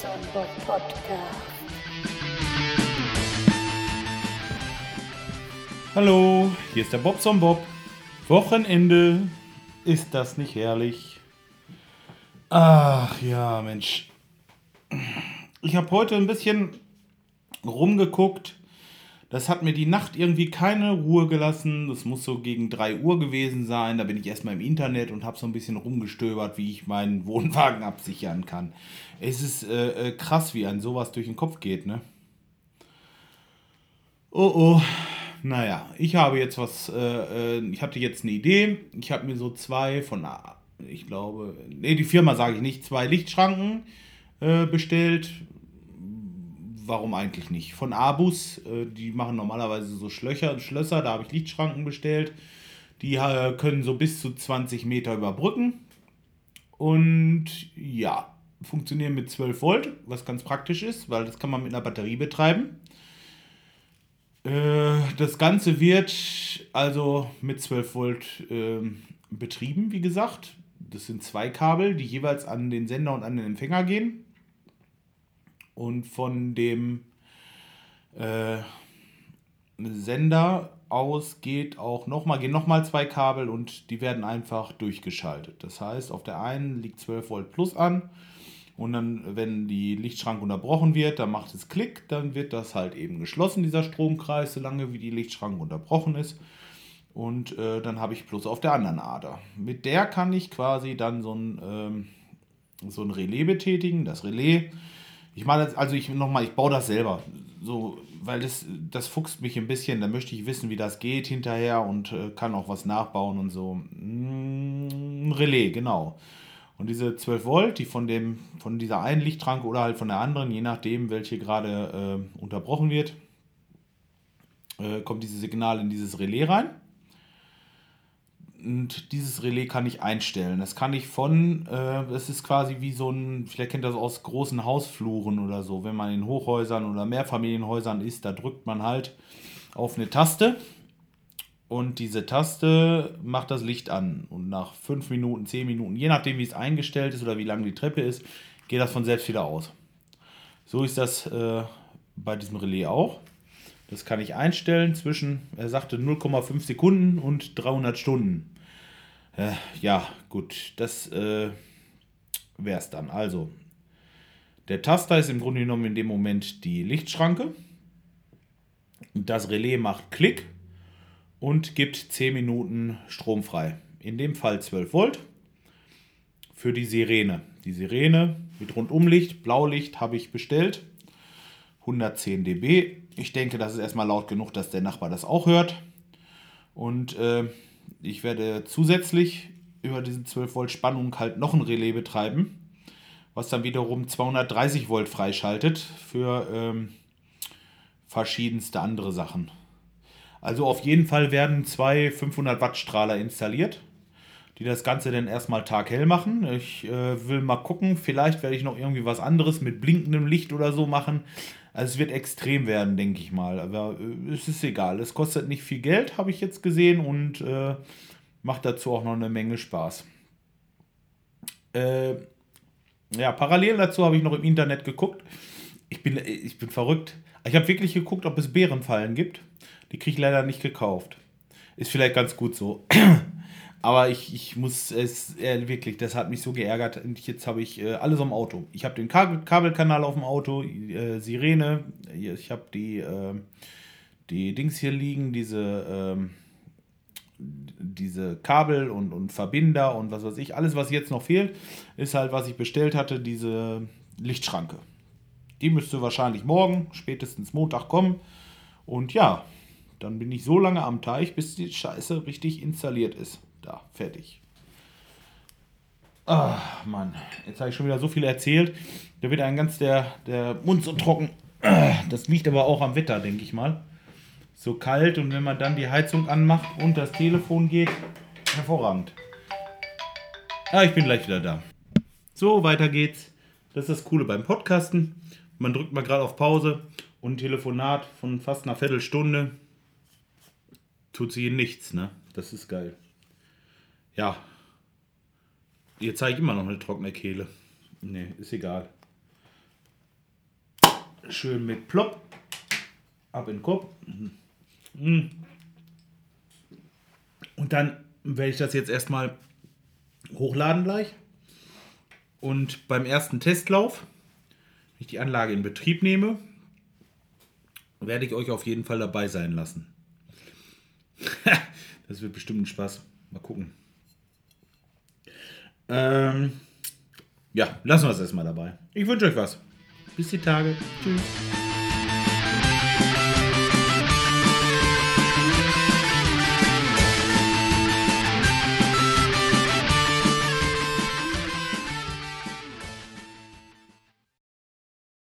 Bob Podcast. Hallo, hier ist der Bobson Bob. Wochenende. Ist das nicht herrlich? Ach ja, Mensch. Ich habe heute ein bisschen rumgeguckt. Das hat mir die Nacht irgendwie keine Ruhe gelassen. Das muss so gegen 3 Uhr gewesen sein. Da bin ich erstmal im Internet und habe so ein bisschen rumgestöbert, wie ich meinen Wohnwagen absichern kann. Es ist äh, äh, krass, wie ein sowas durch den Kopf geht, ne? Oh oh. Naja, ich habe jetzt was, äh, äh, ich hatte jetzt eine Idee. Ich habe mir so zwei von, ich glaube, nee, die Firma sage ich nicht, zwei Lichtschranken äh, bestellt. Warum eigentlich nicht? Von Abus, äh, die machen normalerweise so Schlöcher, Schlösser, da habe ich Lichtschranken bestellt. Die äh, können so bis zu 20 Meter überbrücken. Und ja, funktionieren mit 12 Volt, was ganz praktisch ist, weil das kann man mit einer Batterie betreiben. Äh, das Ganze wird also mit 12 Volt ähm, betrieben, wie gesagt. Das sind zwei Kabel, die jeweils an den Sender und an den Empfänger gehen. Und von dem äh, Sender aus geht auch nochmal, gehen nochmal zwei Kabel und die werden einfach durchgeschaltet. Das heißt, auf der einen liegt 12 Volt plus an und dann, wenn die Lichtschranke unterbrochen wird, dann macht es Klick, dann wird das halt eben geschlossen, dieser Stromkreis, solange wie die Lichtschranke unterbrochen ist. Und äh, dann habe ich plus auf der anderen Ader. Mit der kann ich quasi dann so ein, ähm, so ein Relais betätigen. Das Relais, ich das, also ich nochmal, ich baue das selber. So, weil das, das fuchst mich ein bisschen. Da möchte ich wissen, wie das geht hinterher und äh, kann auch was nachbauen und so. Mm, Relais, genau. Und diese 12 Volt, die von, dem, von dieser einen Lichtschranke oder halt von der anderen, je nachdem, welche gerade äh, unterbrochen wird, äh, kommt dieses Signal in dieses Relais rein. Und dieses Relais kann ich einstellen. Das kann ich von, äh, das ist quasi wie so ein, vielleicht kennt das aus großen Hausfluren oder so, wenn man in Hochhäusern oder Mehrfamilienhäusern ist, da drückt man halt auf eine Taste und diese Taste macht das Licht an. Und nach 5 Minuten, 10 Minuten, je nachdem wie es eingestellt ist oder wie lang die Treppe ist, geht das von selbst wieder aus. So ist das äh, bei diesem Relais auch. Das kann ich einstellen zwischen, er sagte 0,5 Sekunden und 300 Stunden. Äh, ja, gut, das äh, wäre es dann. Also, der Taster ist im Grunde genommen in dem Moment die Lichtschranke. Das Relais macht Klick und gibt 10 Minuten Strom frei. In dem Fall 12 Volt für die Sirene. Die Sirene mit Rundumlicht, Blaulicht habe ich bestellt. 110 dB. Ich denke, das ist erstmal laut genug, dass der Nachbar das auch hört. Und äh, ich werde zusätzlich über diesen 12 Volt Spannung halt noch ein Relais betreiben, was dann wiederum 230 Volt freischaltet für ähm, verschiedenste andere Sachen. Also auf jeden Fall werden zwei 500 Watt Strahler installiert, die das Ganze dann erstmal taghell machen. Ich äh, will mal gucken, vielleicht werde ich noch irgendwie was anderes mit blinkendem Licht oder so machen. Also es wird extrem werden, denke ich mal. Aber äh, es ist egal. Es kostet nicht viel Geld, habe ich jetzt gesehen und äh, macht dazu auch noch eine Menge Spaß. Äh, ja, parallel dazu habe ich noch im Internet geguckt. Ich bin, ich bin verrückt. Ich habe wirklich geguckt, ob es Bärenfallen gibt. Die kriege ich leider nicht gekauft. Ist vielleicht ganz gut so. Aber ich, ich muss es äh, wirklich, das hat mich so geärgert. Und jetzt habe ich äh, alles am Auto. Ich habe den Kabel Kabelkanal auf dem Auto, äh, Sirene, ich habe die, ähm, die Dings hier liegen, diese, ähm, diese Kabel und, und Verbinder und was weiß ich. Alles, was jetzt noch fehlt, ist halt, was ich bestellt hatte, diese Lichtschranke. Die müsste wahrscheinlich morgen, spätestens Montag kommen. Und ja, dann bin ich so lange am Teich, bis die Scheiße richtig installiert ist. Da, fertig. Ah, Mann. Jetzt habe ich schon wieder so viel erzählt. Da wird ein ganz der, der Mund so trocken. Das liegt aber auch am Wetter, denke ich mal. So kalt und wenn man dann die Heizung anmacht und das Telefon geht, hervorragend. Ah, ich bin gleich wieder da. So, weiter geht's. Das ist das Coole beim Podcasten. Man drückt mal gerade auf Pause und ein Telefonat von fast einer Viertelstunde tut sie nichts, ne? Das ist geil. Ja. Jetzt zeige ich immer noch eine trockene Kehle. Ne, ist egal. Schön mit Plop. Ab in den Kopf. Mhm. Und dann werde ich das jetzt erstmal hochladen gleich. Und beim ersten Testlauf, wenn ich die Anlage in Betrieb nehme, werde ich euch auf jeden Fall dabei sein lassen. das wird bestimmt ein Spaß. Mal gucken. Ähm, ja, lassen wir es erstmal dabei. Ich wünsche euch was. Bis die Tage. Tschüss.